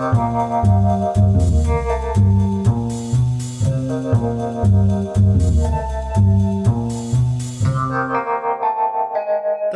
大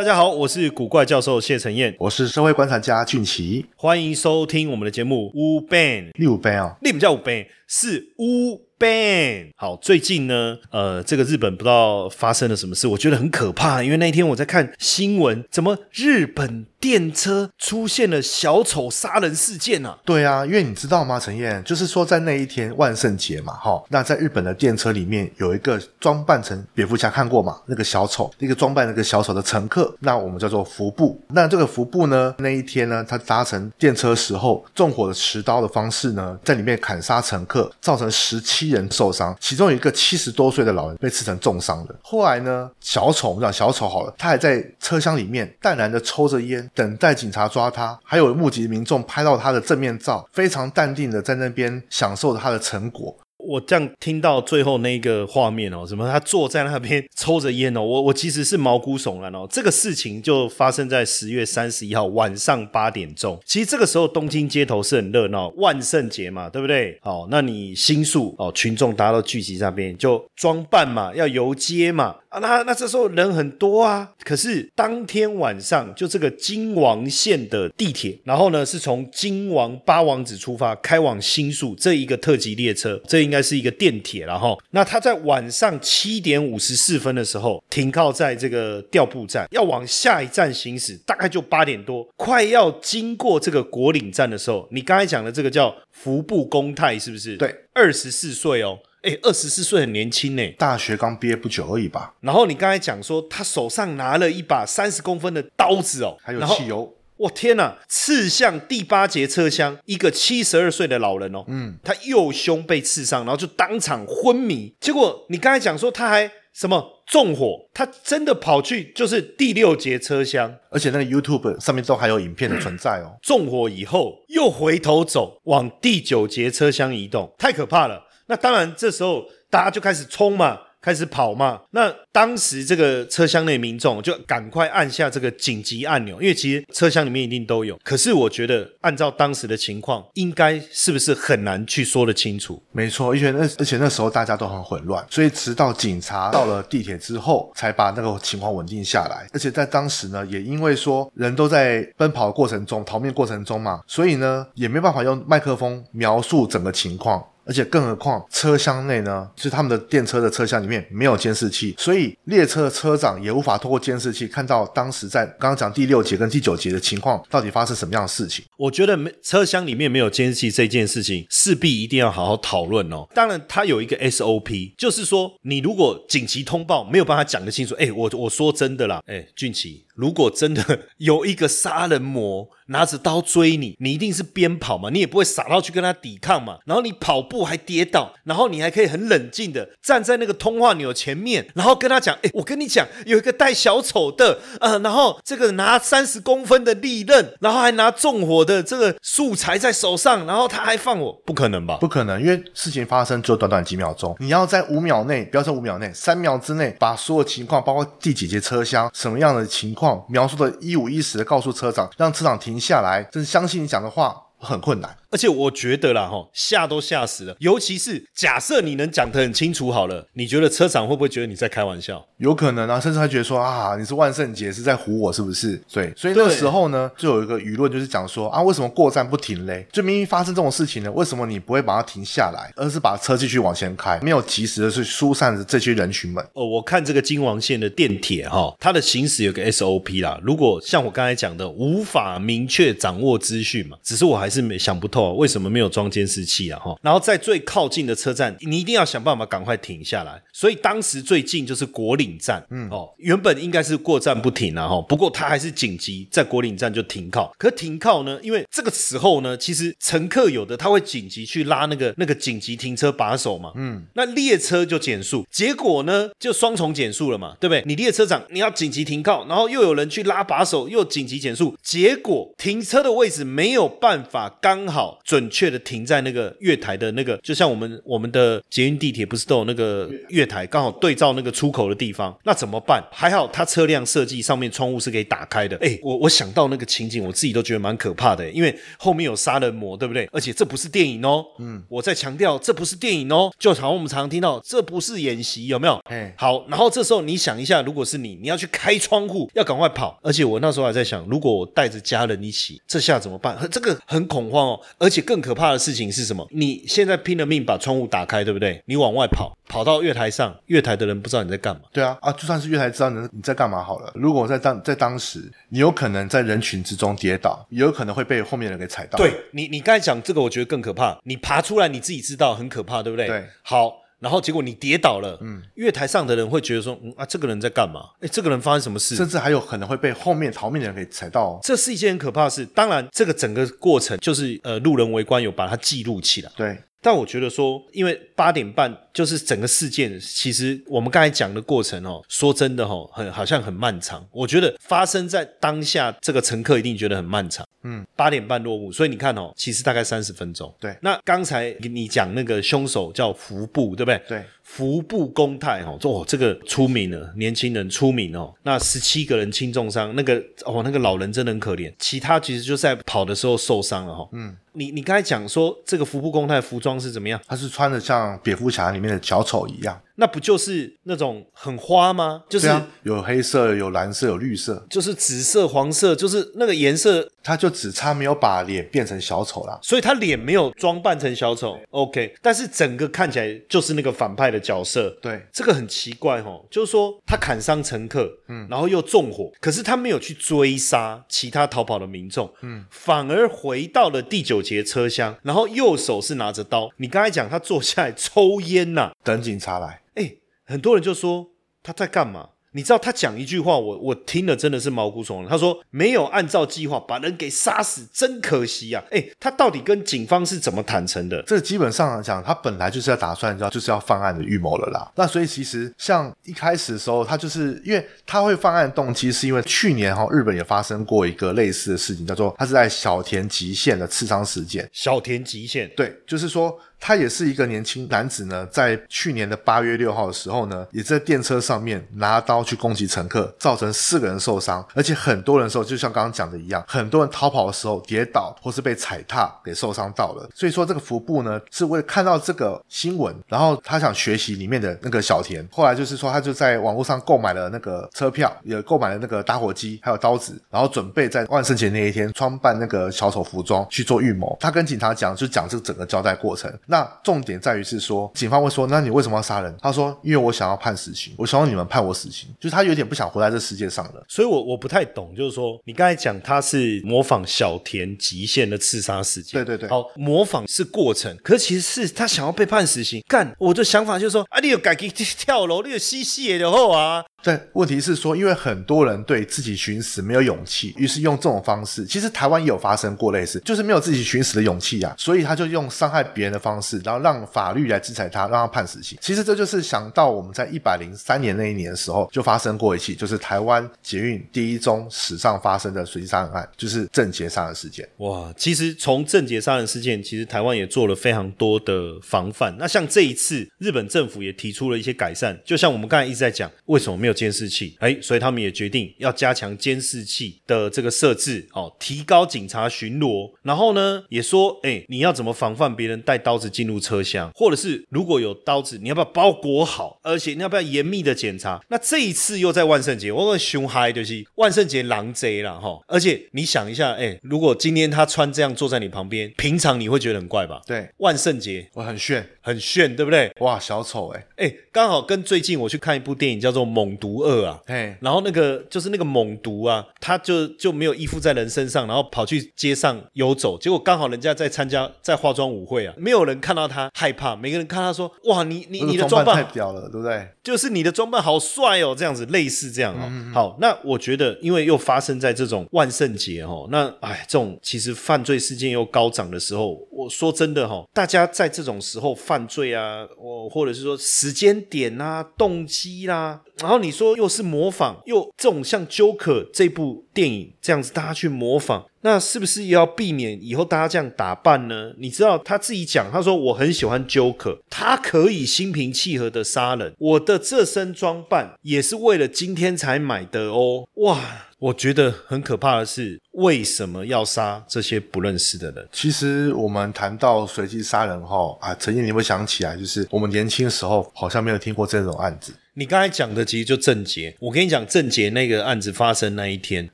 家好，我是古怪教授谢承彦，我是社会观察家俊奇，欢迎收听我们的节目《乌 ban》。六杯啊，你不叫乌 ban 是乌 ban。好，最近呢，呃，这个日本不知道发生了什么事，我觉得很可怕。因为那一天我在看新闻，怎么日本电车出现了小丑杀人事件啊？对啊，因为你知道吗，陈燕，就是说在那一天万圣节嘛，哈，那在日本的电车里面有一个装扮成蝙蝠侠看过嘛，那个小丑，那个装扮那个小丑的乘客，那我们叫做服部。那这个服部呢，那一天呢，他搭乘电车时候纵火的持刀的方式呢，在里面砍杀乘客，造成十七人受伤，其中有一个七十多岁的老人被刺成重伤的。后来呢，小丑我们讲小丑好了，他还在车厢里面淡然的抽着烟，等待警察抓他。还有目击民众拍到他的正面照，非常淡定的在那边享受他的成果。我这样听到最后那个画面哦，什么他坐在那边抽着烟哦，我我其实是毛骨悚然哦。这个事情就发生在十月三十一号晚上八点钟。其实这个时候东京街头是很热闹，万圣节嘛，对不对？好，那你新宿哦，群众大家都聚集在那边，就装扮嘛，要游街嘛。啊，那那这时候人很多啊，可是当天晚上就这个金王线的地铁，然后呢是从金王八王子出发，开往新宿这一个特急列车，这应该是一个电铁然后那他在晚上七点五十四分的时候停靠在这个调布站，要往下一站行驶，大概就八点多，快要经过这个国岭站的时候，你刚才讲的这个叫服部公泰是不是？对，二十四岁哦。哎，二十四岁很年轻呢，大学刚毕业不久而已吧。然后你刚才讲说，他手上拿了一把三十公分的刀子哦，还有汽油。我天哪！刺向第八节车厢一个七十二岁的老人哦，嗯，他右胸被刺伤，然后就当场昏迷。结果你刚才讲说他还什么纵火，他真的跑去就是第六节车厢，而且那个 YouTube 上面都还有影片的存在哦。纵火以后又回头走，往第九节车厢移动，太可怕了。那当然，这时候大家就开始冲嘛，开始跑嘛。那当时这个车厢内民众就赶快按下这个紧急按钮，因为其实车厢里面一定都有。可是我觉得，按照当时的情况，应该是不是很难去说得清楚？没错，而且那而且那时候大家都很混乱，所以直到警察到了地铁之后，才把那个情况稳定下来。而且在当时呢，也因为说人都在奔跑过程中、逃命过程中嘛，所以呢，也没办法用麦克风描述整个情况。而且更何况车厢内呢，是他们的电车的车厢里面没有监视器，所以列车的车长也无法透过监视器看到当时在刚刚讲第六节跟第九节的情况到底发生什么样的事情。我觉得没车厢里面没有监视器这件事情，势必一定要好好讨论哦。当然，它有一个 SOP，就是说你如果紧急通报没有办法讲得清楚，哎，我我说真的啦，哎，俊奇，如果真的有一个杀人魔。拿着刀追你，你一定是边跑嘛，你也不会傻到去跟他抵抗嘛。然后你跑步还跌倒，然后你还可以很冷静的站在那个通话钮前面，然后跟他讲：“哎，我跟你讲，有一个带小丑的，呃，然后这个拿三十公分的利刃，然后还拿纵火的这个素材在手上，然后他还放我，不可能吧？不可能，因为事情发生只有短短几秒钟，你要在五秒内，不要说五秒内，三秒之内把所有情况，包括第几节车厢什么样的情况，描述的一五一十的告诉车长，让车长停。下来，真相信你讲的话很困难。而且我觉得啦，哈，吓都吓死了。尤其是假设你能讲得很清楚好了，你觉得车长会不会觉得你在开玩笑？有可能啊，甚至还觉得说啊，你是万圣节是在唬我，是不是？对，所以那个时候呢，就有一个舆论就是讲说啊，为什么过站不停嘞？就明明发生这种事情呢，为什么你不会把它停下来，而是把车继续往前开，没有及时的去疏散这些人群们？哦，我看这个金王线的电铁哈，它的行驶有个 SOP 啦。如果像我刚才讲的，无法明确掌握资讯嘛，只是我还是没想不透为什么没有装。监视器啊，哈，然后在最靠近的车站，你一定要想办法赶快停下来。所以当时最近就是国岭站，嗯，哦，原本应该是过站不停啊，哈，不过他还是紧急在国岭站就停靠。可停靠呢，因为这个时候呢，其实乘客有的他会紧急去拉那个那个紧急停车把手嘛，嗯，那列车就减速，结果呢就双重减速了嘛，对不对？你列车长你要紧急停靠，然后又有人去拉把手，又紧急减速，结果停车的位置没有办法刚好。好准确的停在那个月台的那个，就像我们我们的捷运地铁不是都有那个月台，刚好对照那个出口的地方，那怎么办？还好它车辆设计上面窗户是可以打开的。哎，我我想到那个情景，我自己都觉得蛮可怕的，因为后面有杀人魔，对不对？而且这不是电影哦，嗯，我在强调这不是电影哦，就好像我们常常听到这不是演习，有没有？哎，好，然后这时候你想一下，如果是你，你要去开窗户，要赶快跑。而且我那时候还在想，如果我带着家人一起，这下怎么办？这个很恐慌哦。而且更可怕的事情是什么？你现在拼了命把窗户打开，对不对？你往外跑，跑到月台上，月台的人不知道你在干嘛。对啊，啊，就算是月台知道你你在干嘛好了。如果在当在当时，你有可能在人群之中跌倒，也有可能会被后面的人给踩到。对你，你刚才讲这个，我觉得更可怕。你爬出来，你自己知道很可怕，对不对？对，好。然后结果你跌倒了，嗯，月台上的人会觉得说，嗯啊，这个人在干嘛？哎，这个人发生什么事？甚至还有可能会被后面逃命的人给踩到。这是一件很可怕的事。当然，这个整个过程就是呃，路人围观有把它记录起来。对。但我觉得说，因为八点半就是整个事件，其实我们刚才讲的过程哦，说真的哦，很好像很漫长。我觉得发生在当下，这个乘客一定觉得很漫长。嗯，八点半落幕，所以你看哦，其实大概三十分钟。对，那刚才你讲那个凶手叫福布，对不对？对。服部公泰哦，哦，这个出名了，年轻人出名哦。那十七个人轻重伤，那个哦，那个老人真的很可怜。其他其实就在跑的时候受伤了哈。嗯，你你刚才讲说这个服部公泰服装是怎么样？他是穿的像蝙蝠侠里面的小丑一样。那不就是那种很花吗？就是有黑色、有蓝色、有绿色，就是紫色、黄色，就是那个颜色。他就只差没有把脸变成小丑啦，所以他脸没有装扮成小丑。OK，但是整个看起来就是那个反派的角色。对，这个很奇怪哦，就是说他砍伤乘客，嗯，然后又纵火，可是他没有去追杀其他逃跑的民众，嗯，反而回到了第九节车厢，然后右手是拿着刀。你刚才讲他坐下来抽烟呐，等警察来。哎，很多人就说他在干嘛？你知道他讲一句话，我我听了真的是毛骨悚然。他说没有按照计划把人给杀死，真可惜啊！哎，他到底跟警方是怎么坦诚的？这基本上来讲，他本来就是要打算，知道就是要犯案的预谋了啦。那所以其实像一开始的时候，他就是因为他会犯案动机，是因为去年哈日本也发生过一个类似的事情，叫做他是在小田极限的刺伤事件。小田极限，对，就是说。他也是一个年轻男子呢，在去年的八月六号的时候呢，也在电车上面拿刀去攻击乘客，造成四个人受伤，而且很多人时候就像刚刚讲的一样，很多人逃跑的时候跌倒或是被踩踏给受伤到了。所以说这个服部呢，是为看到这个新闻，然后他想学习里面的那个小田，后来就是说他就在网络上购买了那个车票，也购买了那个打火机还有刀子，然后准备在万圣节那一天装扮那个小丑服装去做预谋。他跟警察讲，就讲这整个交代过程。那重点在于是说，警方会说，那你为什么要杀人？他说，因为我想要判死刑，我希望你们判我死刑，就是他有点不想活在这世界上了。所以，我我不太懂，就是说，你刚才讲他是模仿小田极限的刺杀事件，对对对，好，模仿是过程，可是其实是他想要被判死刑。干，我的想法就是说，啊，你有改跳楼，你有吸血的后啊。但，问题是说，因为很多人对自己寻死没有勇气，于是用这种方式。其实台湾也有发生过类似，就是没有自己寻死的勇气啊，所以他就用伤害别人的方式，然后让法律来制裁他，让他判死刑。其实这就是想到我们在一百零三年那一年的时候，就发生过一起，就是台湾捷运第一宗史上发生的随机杀人案，就是郑捷杀人事件。哇，其实从郑捷杀人事件，其实台湾也做了非常多的防范。那像这一次，日本政府也提出了一些改善，就像我们刚才一直在讲，为什么没有？监视器，哎，所以他们也决定要加强监视器的这个设置，哦，提高警察巡逻。然后呢，也说，哎，你要怎么防范别人带刀子进入车厢，或者是如果有刀子，你要不要包裹好，而且你要不要严密的检查？那这一次又在万圣节，我问凶嗨就是万圣节狼贼了哈。而且你想一下，哎，如果今天他穿这样坐在你旁边，平常你会觉得很怪吧？对，万圣节我很炫，很炫，对不对？哇，小丑哎，哎，刚好跟最近我去看一部电影叫做《猛》。毒二啊，然后那个就是那个猛毒啊，他就就没有依附在人身上，然后跑去街上游走，结果刚好人家在参加在化妆舞会啊，没有人看到他害怕，每个人看他说哇，你你你的装扮太屌了，对不对？就是你的装扮好帅哦，这样子类似这样哦。好，那我觉得因为又发生在这种万圣节哦，那哎，这种其实犯罪事件又高涨的时候，我说真的哈，大家在这种时候犯犯罪啊，我或者是说时间点啊、动机啦，然后你。说又是模仿，又这种像《Joker》这部电影这样子，大家去模仿。那是不是要避免以后大家这样打扮呢？你知道他自己讲，他说我很喜欢 Joker，他可以心平气和的杀人，我的这身装扮也是为了今天才买的哦。哇，我觉得很可怕的是，为什么要杀这些不认识的人？其实我们谈到随机杀人后啊，陈燕你会想起来，就是我们年轻时候好像没有听过这种案子。你刚才讲的其实就郑杰，我跟你讲，郑杰那个案子发生那一天，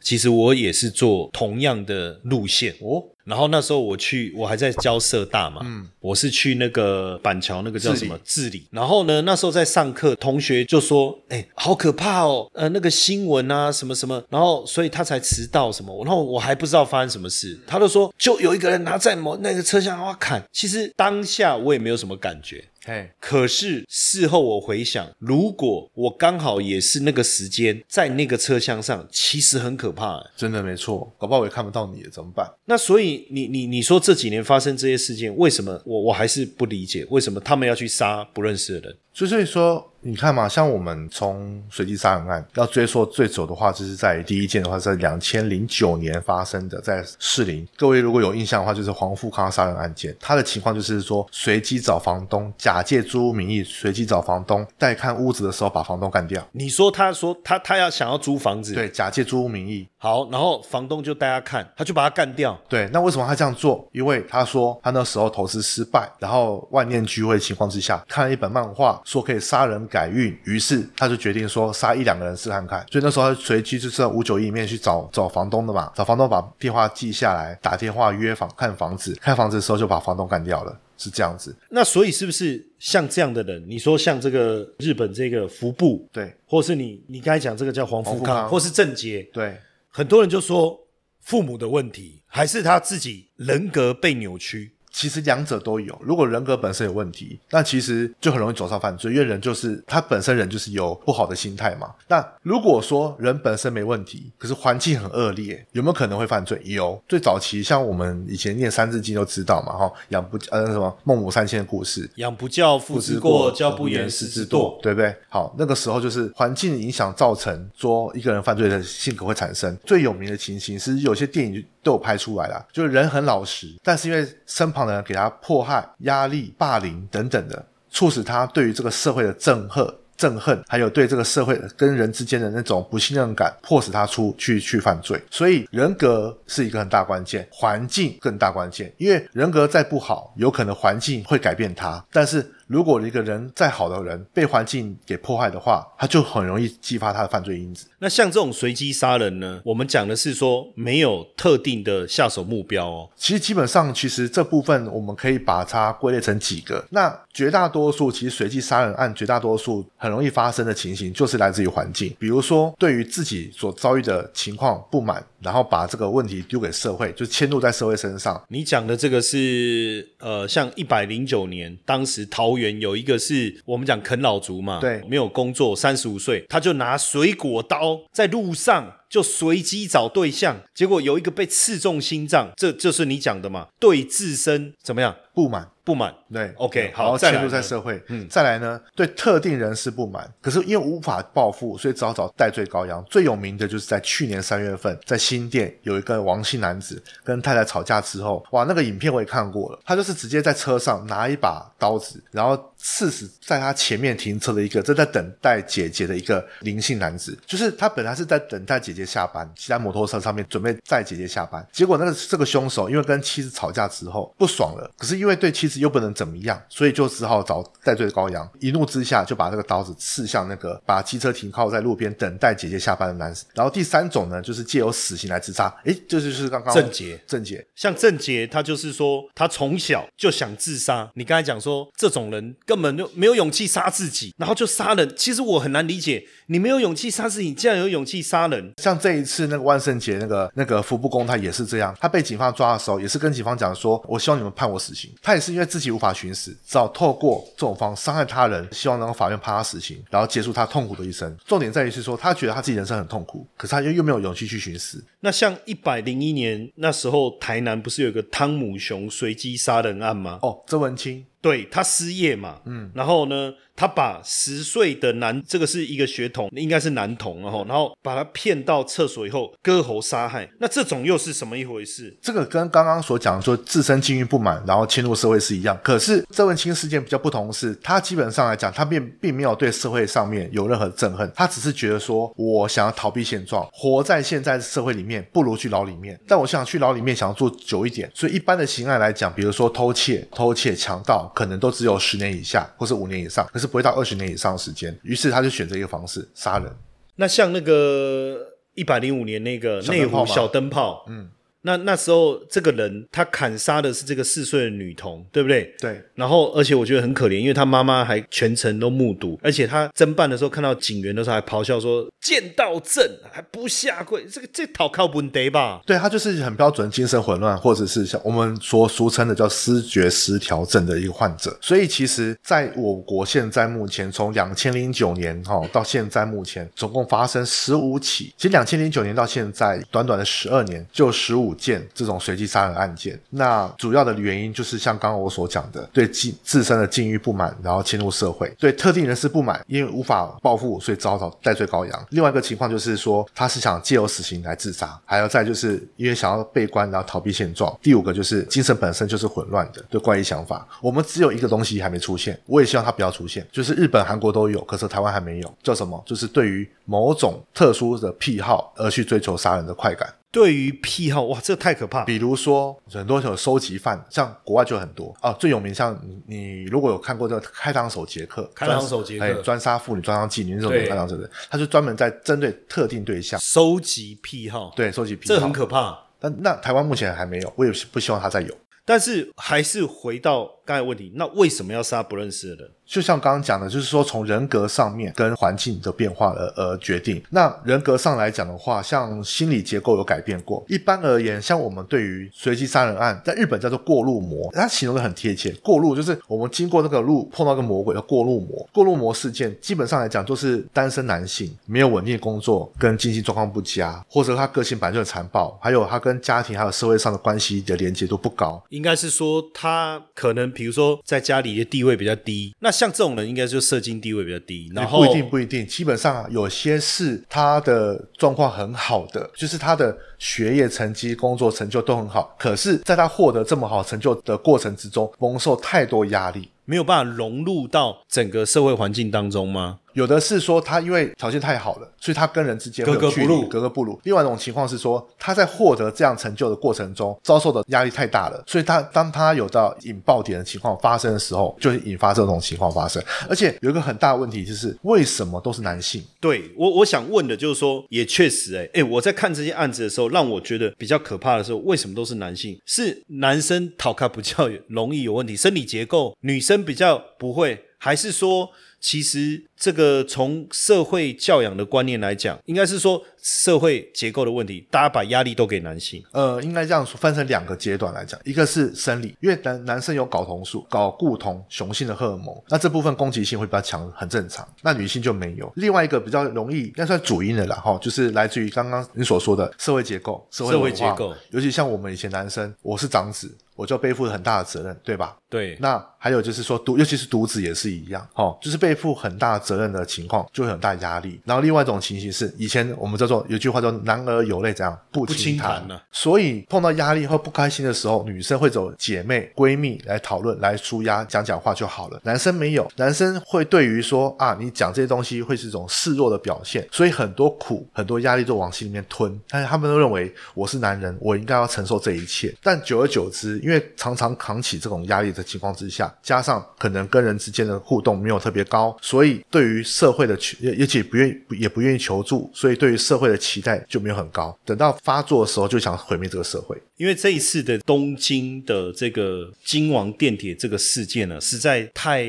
其实我也是做同样的路线哦。然后那时候我去，我还在教社大嘛，嗯，我是去那个板桥那个叫什么治理。然后呢，那时候在上课，同学就说：“哎，好可怕哦，呃，那个新闻啊，什么什么。”然后所以他才迟到什么。然后我还不知道发生什么事，他就说就有一个人拿在某那个车厢哇砍。其实当下我也没有什么感觉。哎，可是事后我回想，如果我刚好也是那个时间在那个车厢上，其实很可怕。真的没错，搞不好我也看不到你了，怎么办？那所以你你你说这几年发生这些事件，为什么我我还是不理解，为什么他们要去杀不认识的人？所以说。你看嘛，像我们从随机杀人案要追溯最久的话，就是在第一件的话，在两千零九年发生的，在士林。各位如果有印象的话，就是黄富康杀人案件。他的情况就是说，随机找房东，假借租屋名义，随机找房东，带看屋子的时候把房东干掉。你说他说他他要想要租房子，对，假借租屋名义。好，然后房东就带他看，他就把他干掉。对，那为什么他这样做？因为他说他那时候投资失败，然后万念俱灰情况之下，看了一本漫画，说可以杀人改运，于是他就决定说杀一两个人试看看。所以那时候他随机就是在五九一里面去找找房东的嘛，找房东把电话记下来，打电话约房看房子，看房子的时候就把房东干掉了，是这样子。那所以是不是像这样的人？你说像这个日本这个服部，对，或是你你刚才讲这个叫黄福康，或是郑杰，对。很多人就说父母的问题，还是他自己人格被扭曲。其实两者都有。如果人格本身有问题，那其实就很容易走上犯罪，因为人就是他本身人就是有不好的心态嘛。那如果说人本身没问题，可是环境很恶劣，有没有可能会犯罪？有。最早期像我们以前念《三字经》都知道嘛，哈，养不呃什么孟母三迁的故事，养不教，父之过；教不严，师之惰，对不对？好，那个时候就是环境影响造成说一个人犯罪的性格会产生。最有名的情形是有些电影都有拍出来了，就是人很老实，但是因为身旁的人给他迫害、压力、霸凌等等的，促使他对于这个社会的憎恨、憎恨，还有对这个社会跟人之间的那种不信任感，迫使他出去去犯罪。所以人格是一个很大关键，环境更大关键。因为人格再不好，有可能环境会改变他，但是。如果一个人再好的人被环境给破坏的话，他就很容易激发他的犯罪因子。那像这种随机杀人呢？我们讲的是说没有特定的下手目标哦。其实基本上，其实这部分我们可以把它归类成几个。那绝大多数其实随机杀人案，绝大多数很容易发生的情形，就是来自于环境。比如说，对于自己所遭遇的情况不满，然后把这个问题丢给社会，就迁怒在社会身上。你讲的这个是呃，像一百零九年当时桃。有一个是我们讲啃老族嘛，对，没有工作，三十五岁，他就拿水果刀在路上就随机找对象，结果有一个被刺中心脏，这就是你讲的嘛，对自身怎么样？不满？不满，对，OK，好，迁入在社会，嗯，再来呢，对特定人士不满，可是因为无法报复，所以只好找戴罪羔羊。最有名的就是在去年三月份，在新店有一个王姓男子跟太太吵架之后，哇，那个影片我也看过了，他就是直接在车上拿一把刀子，然后刺死在他前面停车的一个正在等待姐姐的一个林姓男子，就是他本来是在等待姐姐下班，骑在摩托车上面准备载姐姐下班，结果那个这个凶手因为跟妻子吵架之后不爽了，可是因为对妻子。又不能怎么样，所以就只好找戴罪的羔羊。一怒之下，就把这个刀子刺向那个把机车停靠在路边等待姐姐下班的男子。然后第三种呢，就是借由死刑来自杀。诶，这就是刚刚郑杰，郑杰，像郑杰，他就是说他从小就想自杀。你刚才讲说这种人根本就没有勇气杀自己，然后就杀人。其实我很难理解，你没有勇气杀自己，竟然有勇气杀人。像这一次那个万圣节那个那个服部公，他也是这样。他被警方抓的时候，也是跟警方讲说：“我希望你们判我死刑。”他也是因为。自己无法寻死，只好透过这种方伤害他人，希望能够法院判他死刑，然后结束他痛苦的一生。重点在于是说，他觉得他自己人生很痛苦，可是他又又没有勇气去寻死。那像一百零一年那时候，台南不是有个汤姆熊随机杀人案吗？哦，周文清，对他失业嘛，嗯，然后呢？他把十岁的男，这个是一个血统，应该是男童，然后然后把他骗到厕所以后割喉杀害，那这种又是什么一回事？这个跟刚刚所讲说自身境遇不满，然后侵入社会是一样。可是这文清事件比较不同的是，他基本上来讲，他并并没有对社会上面有任何憎恨，他只是觉得说我想要逃避现状，活在现在社会里面，不如去牢里面。但我想去牢里面，想要做久一点，所以一般的刑案来讲，比如说偷窃、偷窃、强盗，可能都只有十年以下或是五年以上，可是不会到二十年以上的时间。于是他就选择一个方式杀人。那像那个一百零五年那个内湖小灯泡，嗯。那那时候这个人他砍杀的是这个四岁的女童，对不对？对。然后而且我觉得很可怜，因为他妈妈还全程都目睹，而且他侦办的时候看到警员的时候还咆哮说：“见到朕还不下跪，这个这讨靠不得吧？”对他就是很标准精神混乱，或者是像我们所俗称的叫失觉失调症的一个患者。所以其实在我国现在目前从两千零九年哈到现在目前总共发生十五起，其实两千零九年到现在短短的十二年就十五。件这种随机杀人案件，那主要的原因就是像刚刚我所讲的，对自自身的境遇不满，然后侵入社会；对特定人士不满，因为无法报复，所以遭到戴罪羔羊。另外一个情况就是说，他是想借由死刑来自杀，还有再就是因为想要被关，然后逃避现状。第五个就是精神本身就是混乱的，对怪异想法。我们只有一个东西还没出现，我也希望它不要出现，就是日本、韩国都有，可是台湾还没有，叫什么？就是对于某种特殊的癖好而去追求杀人的快感。对于癖好，哇，这太可怕。比如说，很多有收集犯，像国外就很多啊。最有名像你如果有看过这个《开膛手杰克》，开膛手杰克专杀妇女、专杀妓女那种开膛手的，他就专门在针对特定对象收集癖好，对，收集癖好，这很可怕。但那台湾目前还没有，我也不希望他再有。但是还是回到刚才问题，那为什么要杀不认识的人？就像刚刚讲的，就是说从人格上面跟环境的变化而而决定。那人格上来讲的话，像心理结构有改变过。一般而言，像我们对于随机杀人案，在日本叫做过路魔，它形容的很贴切。过路就是我们经过那个路碰到个魔鬼，叫过路魔。过路魔事件基本上来讲就是单身男性，没有稳定工作，跟经济状况不佳，或者他个性本来就很残暴，还有他跟家庭还有社会上的关系的连接度不高。应该是说他可能比如说在家里的地位比较低，那像这种人应该就社经地位比较低，然后不一定不一定，基本上有些是他的状况很好的，就是他的学业成绩、工作成就都很好，可是在他获得这么好成就的过程之中，蒙受太多压力。没有办法融入到整个社会环境当中吗？有的是说他因为条件太好了，所以他跟人之间格格不入，格格不入。另外一种情况是说他在获得这样成就的过程中遭受的压力太大了，所以他当他有到引爆点的情况发生的时候，就会引发这种情况发生。而且有一个很大的问题就是为什么都是男性？对我我想问的就是说，也确实哎哎，我在看这些案子的时候，让我觉得比较可怕的时候，为什么都是男性？是男生讨卡比较容易有问题，生理结构，女生比较不会，还是说其实？这个从社会教养的观念来讲，应该是说社会结构的问题，大家把压力都给男性。呃，应该这样说，分成两个阶段来讲，一个是生理，因为男男生有睾酮素、睾固酮雄性的荷尔蒙，那这部分攻击性会比较强，很正常。那女性就没有。另外一个比较容易，应该算主因的啦，哈，就是来自于刚刚你所说的社会结构、社会结构，尤其像我们以前男生，我是长子，我就背负了很大的责任，对吧？对。那还有就是说独，尤其是独子也是一样，哦，就是背负很大责任的情况。就会很大压力，然后另外一种情形是，以前我们叫做有句话叫“男儿有泪怎样不轻弹”呢？所以碰到压力或不开心的时候，女生会走姐妹闺蜜来讨论、来舒压、讲讲话就好了。男生没有，男生会对于说啊，你讲这些东西会是一种示弱的表现，所以很多苦、很多压力都往心里面吞。但是他们都认为我是男人，我应该要承受这一切。但久而久之，因为常常扛起这种压力的情况之下，加上可能跟人之间的互动没有特别高，所以对于社会的。也而且不愿意，也不愿意求助，所以对于社会的期待就没有很高。等到发作的时候，就想毁灭这个社会。因为这一次的东京的这个京王电铁这个事件呢，实在太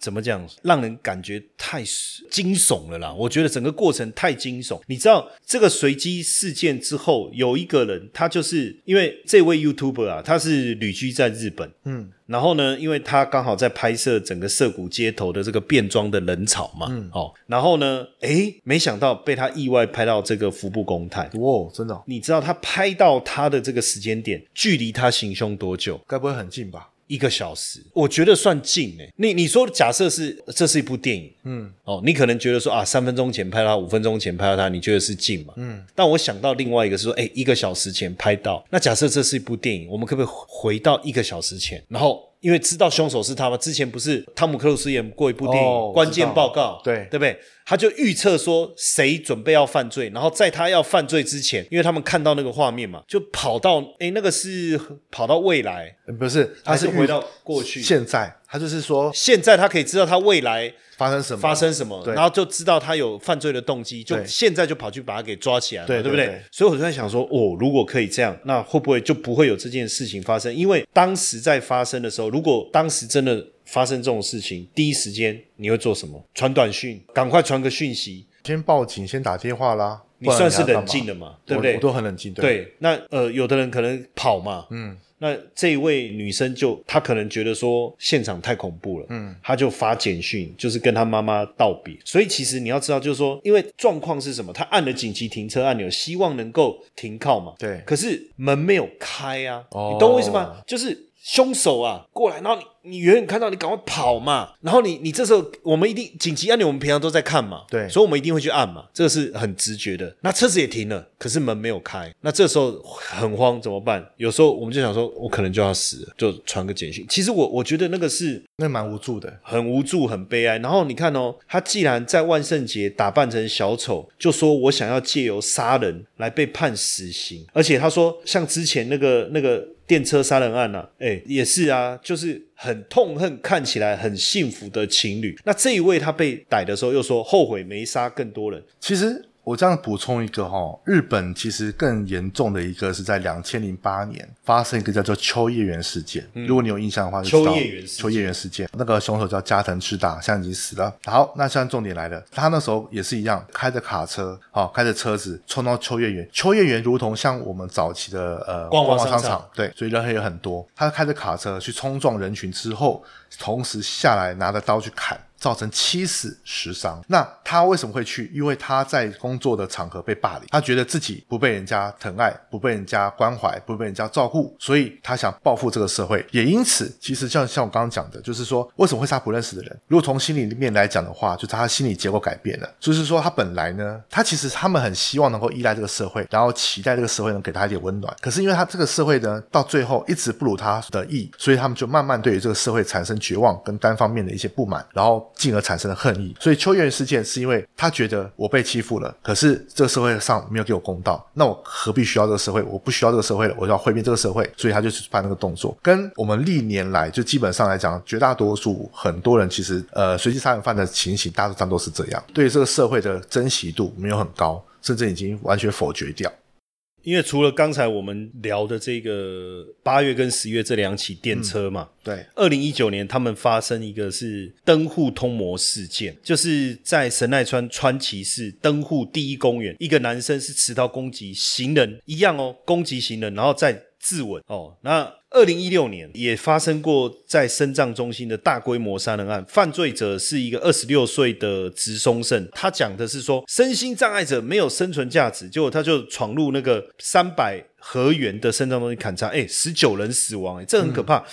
怎么讲，让人感觉太惊悚了啦。我觉得整个过程太惊悚。你知道这个随机事件之后，有一个人，他就是因为这位 YouTuber 啊，他是旅居在日本，嗯。然后呢，因为他刚好在拍摄整个涩谷街头的这个变装的人潮嘛，嗯，哦，然后呢，哎，没想到被他意外拍到这个服部公太，哇，真的？你知道他拍到他的这个时间点，距离他行凶多久？该不会很近吧？一个小时，我觉得算近诶。你你说假设是这是一部电影，嗯，哦，你可能觉得说啊，三分钟前拍到，五分钟前拍到他，你觉得是近嘛？嗯，但我想到另外一个是说，哎，一个小时前拍到，那假设这是一部电影，我们可不可以回到一个小时前，然后？因为知道凶手是他吗？之前不是汤姆克鲁斯演过一部电影《关键报告》，对对不对？他就预测说谁准备要犯罪，然后在他要犯罪之前，因为他们看到那个画面嘛，就跑到哎，那个是跑到未来，不是，他是回到过去。现在他就是说，现在他可以知道他未来。发生什么？发生什么？然后就知道他有犯罪的动机，就现在就跑去把他给抓起来，对不对？所以我就在想说，哦，如果可以这样，那会不会就不会有这件事情发生？因为当时在发生的时候，如果当时真的发生这种事情，第一时间你会做什么？传短讯，赶快传个讯息，先报警，先打电话啦。你算是冷静的嘛？对不对？我都很冷静。对，那呃，有的人可能跑嘛，嗯。那这位女生就她可能觉得说现场太恐怖了，嗯，她就发简讯，就是跟她妈妈道别。所以其实你要知道，就是说，因为状况是什么？她按了紧急停车按钮，希望能够停靠嘛，对。可是门没有开啊，哦你懂我意思吗？就是凶手啊过来，然后你。你远远看到，你赶快跑嘛！然后你你这时候，我们一定紧急按钮，我们平常都在看嘛，对，所以我们一定会去按嘛，这个是很直觉的。那车子也停了，可是门没有开，那这时候很慌，怎么办？有时候我们就想说，我可能就要死了，就传个简讯。其实我我觉得那个是那蛮无助的，很无助，很悲哀。然后你看哦，他既然在万圣节打扮成小丑，就说我想要借由杀人来被判死刑，而且他说像之前那个那个电车杀人案呐，哎，也是啊，就是。很痛恨看起来很幸福的情侣，那这一位他被逮的时候又说后悔没杀更多人。其实。我这样补充一个哈，日本其实更严重的一个是在两千零八年发生一个叫做秋叶原事件。如果你有印象的话，秋叶原秋叶原事件，那个凶手叫加藤赤大，现在已经死了。好，那现在重点来了，他那时候也是一样，开着卡车，好，开着车子冲到秋叶原。秋叶原如同像我们早期的呃逛逛商场，对，所以人也很多。他开着卡车去冲撞人群之后，同时下来拿着刀去砍。造成七死十伤。那他为什么会去？因为他在工作的场合被霸凌，他觉得自己不被人家疼爱，不被人家关怀，不被人家照顾，所以他想报复这个社会。也因此，其实像像我刚刚讲的，就是说为什么会杀不认识的人？如果从心理面来讲的话，就是他心理结构改变了。就是说他本来呢，他其实他们很希望能够依赖这个社会，然后期待这个社会能给他一点温暖。可是因为他这个社会呢，到最后一直不如他的意，所以他们就慢慢对于这个社会产生绝望跟单方面的一些不满，然后。进而产生了恨意，所以秋元事件是因为他觉得我被欺负了，可是这个社会上没有给我公道，那我何必需要这个社会？我不需要这个社会了，我要毁灭这个社会，所以他就去办那个动作。跟我们历年来就基本上来讲，绝大多数很多人其实呃随机杀人犯的情形，大多上都是这样，对这个社会的珍惜度没有很高，甚至已经完全否决掉。因为除了刚才我们聊的这个八月跟十月这两起电车嘛，对，二零一九年他们发生一个是灯户通魔事件，就是在神奈川川崎市灯户第一公园，一个男生是持刀攻击行人，一样哦，攻击行人，然后再自刎哦，那。二零一六年也发生过在深藏中心的大规模杀人案，犯罪者是一个二十六岁的直松胜，他讲的是说身心障碍者没有生存价值，结果他就闯入那个三百河源的深藏中心砍杀，哎，十九人死亡，哎，这很可怕，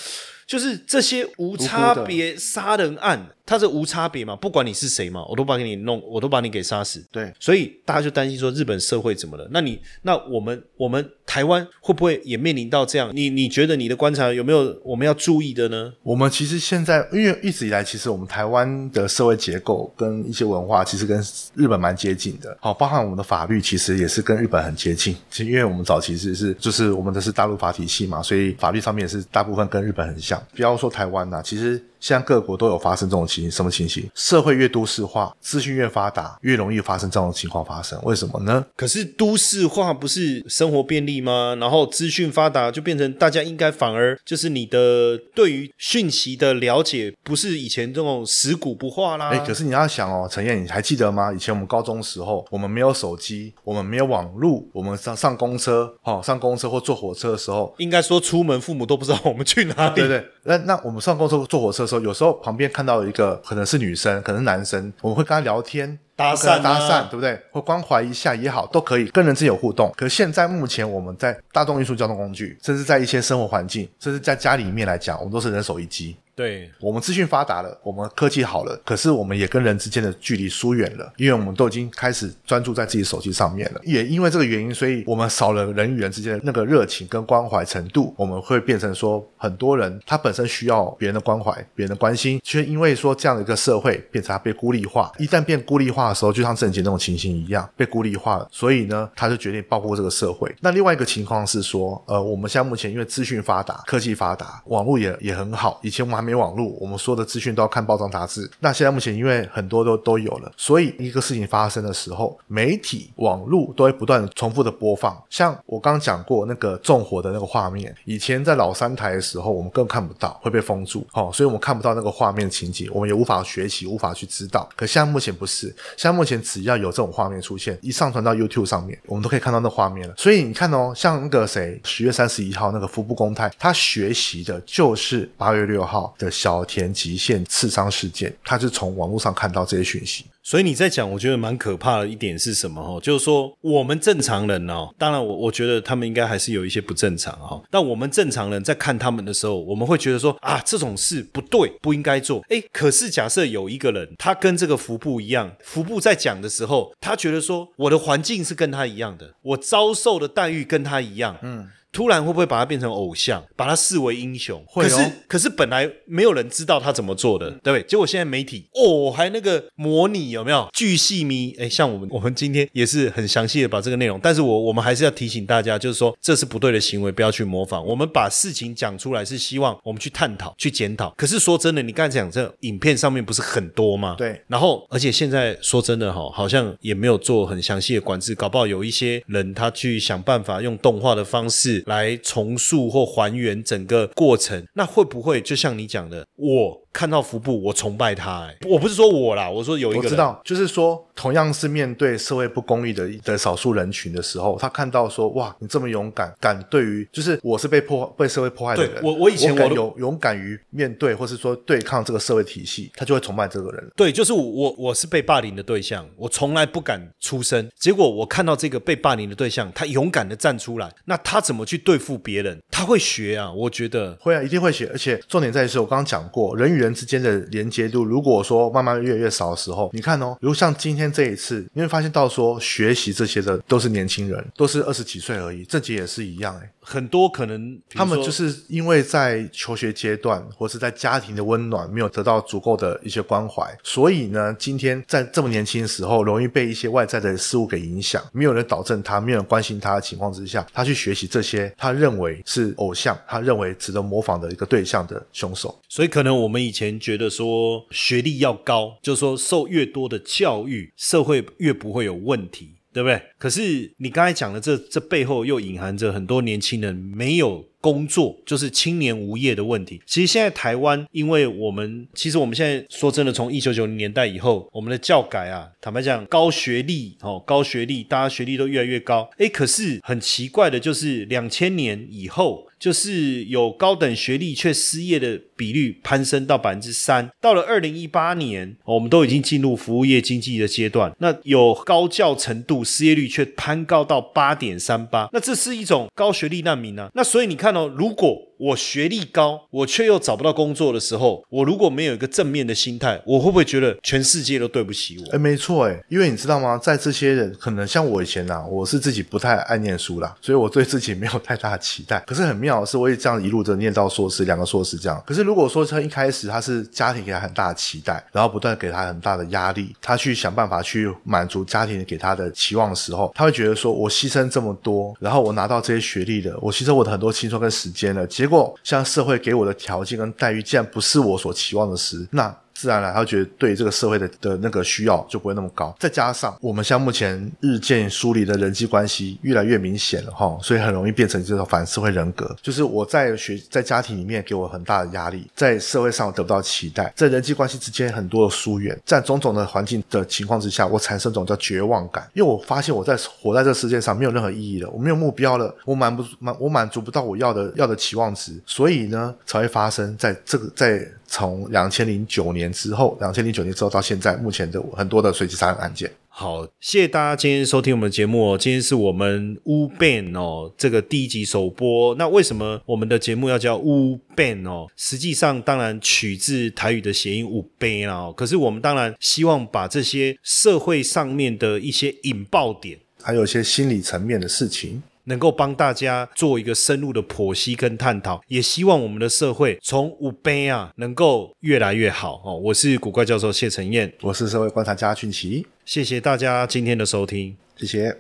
就是这些无差别杀人案。他是无差别嘛，不管你是谁嘛，我都把给你弄，我都把你给杀死。对，所以大家就担心说日本社会怎么了？那你那我们我们台湾会不会也面临到这样？你你觉得你的观察有没有我们要注意的呢？我们其实现在因为一直以来，其实我们台湾的社会结构跟一些文化其实跟日本蛮接近的。好，包含我们的法律其实也是跟日本很接近。其实因为我们早期是是就是我们的是大陆法体系嘛，所以法律上面也是大部分跟日本很像。不要说台湾呐，其实。现在各国都有发生这种情形，什么情形？社会越都市化，资讯越发达，越容易发生这种情况发生。为什么呢？可是都市化不是生活便利吗？然后资讯发达，就变成大家应该反而就是你的对于讯息的了解，不是以前这种死古不化啦。哎，可是你要想哦，陈燕，你还记得吗？以前我们高中时候，我们没有手机，我们没有网络，我们上上公车，哦，上公车或坐火车的时候，应该说出门父母都不知道我们去哪里。对对，那那我们上公车坐火车。时候有时候旁边看到一个可能是女生，可能是男生，我们会跟他聊天。搭讪啊搭讪，对不对？或关怀一下也好，都可以跟人之间有互动。可现在目前我们在大众运输交通工具，甚至在一些生活环境，甚至在家里面来讲，我们都是人手一机。对，我们资讯发达了，我们科技好了，可是我们也跟人之间的距离疏远了，因为我们都已经开始专注在自己手机上面了。也因为这个原因，所以我们少了人与人之间的那个热情跟关怀程度，我们会变成说，很多人他本身需要别人的关怀、别人的关心，却因为说这样的一个社会变成他被孤立化。一旦变孤立化的时候，就像郑杰那种情形一样，被孤立化了，所以呢，他就决定报复这个社会。那另外一个情况是说，呃，我们现在目前因为资讯发达、科技发达，网络也也很好。以前我们还没网络，我们所有的资讯都要看报章杂志。那现在目前因为很多都都有了，所以一个事情发生的时候，媒体、网络都会不断的重复的播放。像我刚讲过那个纵火的那个画面，以前在老三台的时候，我们更看不到，会被封住，哦，所以我们看不到那个画面情节，我们也无法学习，无法去知道。可现在目前不是，现在目前只要有这种画面出现，一上传到 YouTube 上面，我们都可以看到那画面了。所以你看哦，像那个谁，十月三十一号那个服部公太，他学习的就是八月六号的小田极限刺伤事件，他是从网络上看到这些讯息。所以你在讲，我觉得蛮可怕的一点是什么？哦，就是说我们正常人哦，当然我我觉得他们应该还是有一些不正常哈。但我们正常人在看他们的时候，我们会觉得说啊，这种事不对，不应该做。诶，可是假设有一个人，他跟这个服部一样，服部在讲的时候，他觉得说我的环境是跟他一样的，我遭受的待遇跟他一样，嗯。突然会不会把他变成偶像，把他视为英雄？会哦可是可是本来没有人知道他怎么做的，对不对？结果现在媒体哦，还那个模拟有没有巨细迷？哎，像我们我们今天也是很详细的把这个内容，但是我我们还是要提醒大家，就是说这是不对的行为，不要去模仿。我们把事情讲出来，是希望我们去探讨、去检讨。可是说真的，你刚才讲这影片上面不是很多吗？对然后，而且现在说真的哈，好像也没有做很详细的管制，搞不好有一些人他去想办法用动画的方式来重塑或还原整个过程，那会不会就像你讲的，我看到服部，我崇拜他、哎，我不是说我啦，我说有一个我知道，就是说，同样是面对社会不公义的的少数人群的时候，他看到说，哇，你这么勇敢，敢对于，就是我是被迫被社会迫害的人，对我我以前我有勇勇敢于面对，或是说对抗这个社会体系，他就会崇拜这个人。对，就是我我我是被霸凌的对象，我从来不敢出声。结果我看到这个被霸凌的对象，他勇敢的站出来，那他怎么去对付别人？他会学啊，我觉得会啊，一定会学，而且重点在于是我刚刚讲过，人与人之间的连接度，如果说慢慢越来越少的时候，你看哦，如果像今天这一次，你会发现到说学习这些的都是年轻人，都是二十几岁而已，郑杰也是一样哎、很多可能他们就是因为在求学阶段，或是在家庭的温暖没有得到足够的一些关怀，所以呢，今天在这么年轻的时候，容易被一些外在的事物给影响，没有人导正他，没有人关心他的情况之下，他去学习这些他认为是偶像，他认为值得模仿的一个对象的凶手。所以可能我们以前前觉得说学历要高，就说受越多的教育，社会越不会有问题，对不对？可是你刚才讲的这这背后又隐含着很多年轻人没有。工作就是青年无业的问题。其实现在台湾，因为我们其实我们现在说真的，从一九九零年代以后，我们的教改啊，坦白讲，高学历哦，高学历，大家学历都越来越高。诶，可是很奇怪的就是两千年以后。就是有高等学历却失业的比率攀升到百分之三，到了二零一八年，我们都已经进入服务业经济的阶段。那有高教程度，失业率却攀高到八点三八，那这是一种高学历难民啊。那所以你看哦，如果我学历高，我却又找不到工作的时候，我如果没有一个正面的心态，我会不会觉得全世界都对不起我？哎，没错，哎，因为你知道吗？在这些人，可能像我以前呐、我是自己不太爱念书啦，所以我对自己没有太大的期待。可是很妙的是，我也这样一路的念到硕士，两个硕士这样。可是如果说他一开始他是家庭给他很大的期待，然后不断给他很大的压力，他去想办法去满足家庭给他的期望的时候，他会觉得说，我牺牲这么多，然后我拿到这些学历了，我牺牲我的很多青春跟时间了，结果像社会给我的条件跟待遇，既然不是我所期望的时，那。自然而然，他觉得对这个社会的的那个需要就不会那么高。再加上我们像目前日渐疏离的人际关系越来越明显了哈，所以很容易变成这种反社会人格。就是我在学在家庭里面给我很大的压力，在社会上得不到期待，在人际关系之间很多的疏远，在种种的环境的情况之下，我产生一种叫绝望感，因为我发现我在活在这世界上没有任何意义了，我没有目标了，我满不满我满足不到我要的要的期望值，所以呢才会发生在这个在从两千零九年之后，两千零九年之后到现在，目前的很多的随机杀人案件。好，谢谢大家今天收听我们的节目哦。今天是我们乌 ban 哦这个第一集首播。那为什么我们的节目要叫乌 ban 哦？实际上当然取自台语的谐音五杯啦、哦。可是我们当然希望把这些社会上面的一些引爆点，还有一些心理层面的事情，能够帮大家做一个深入的剖析跟探讨，也希望我们的社会从五杯啊能够越来越好哦。我是古怪教授谢承彦，我是社会观察家俊奇，谢谢大家今天的收听。谢谢。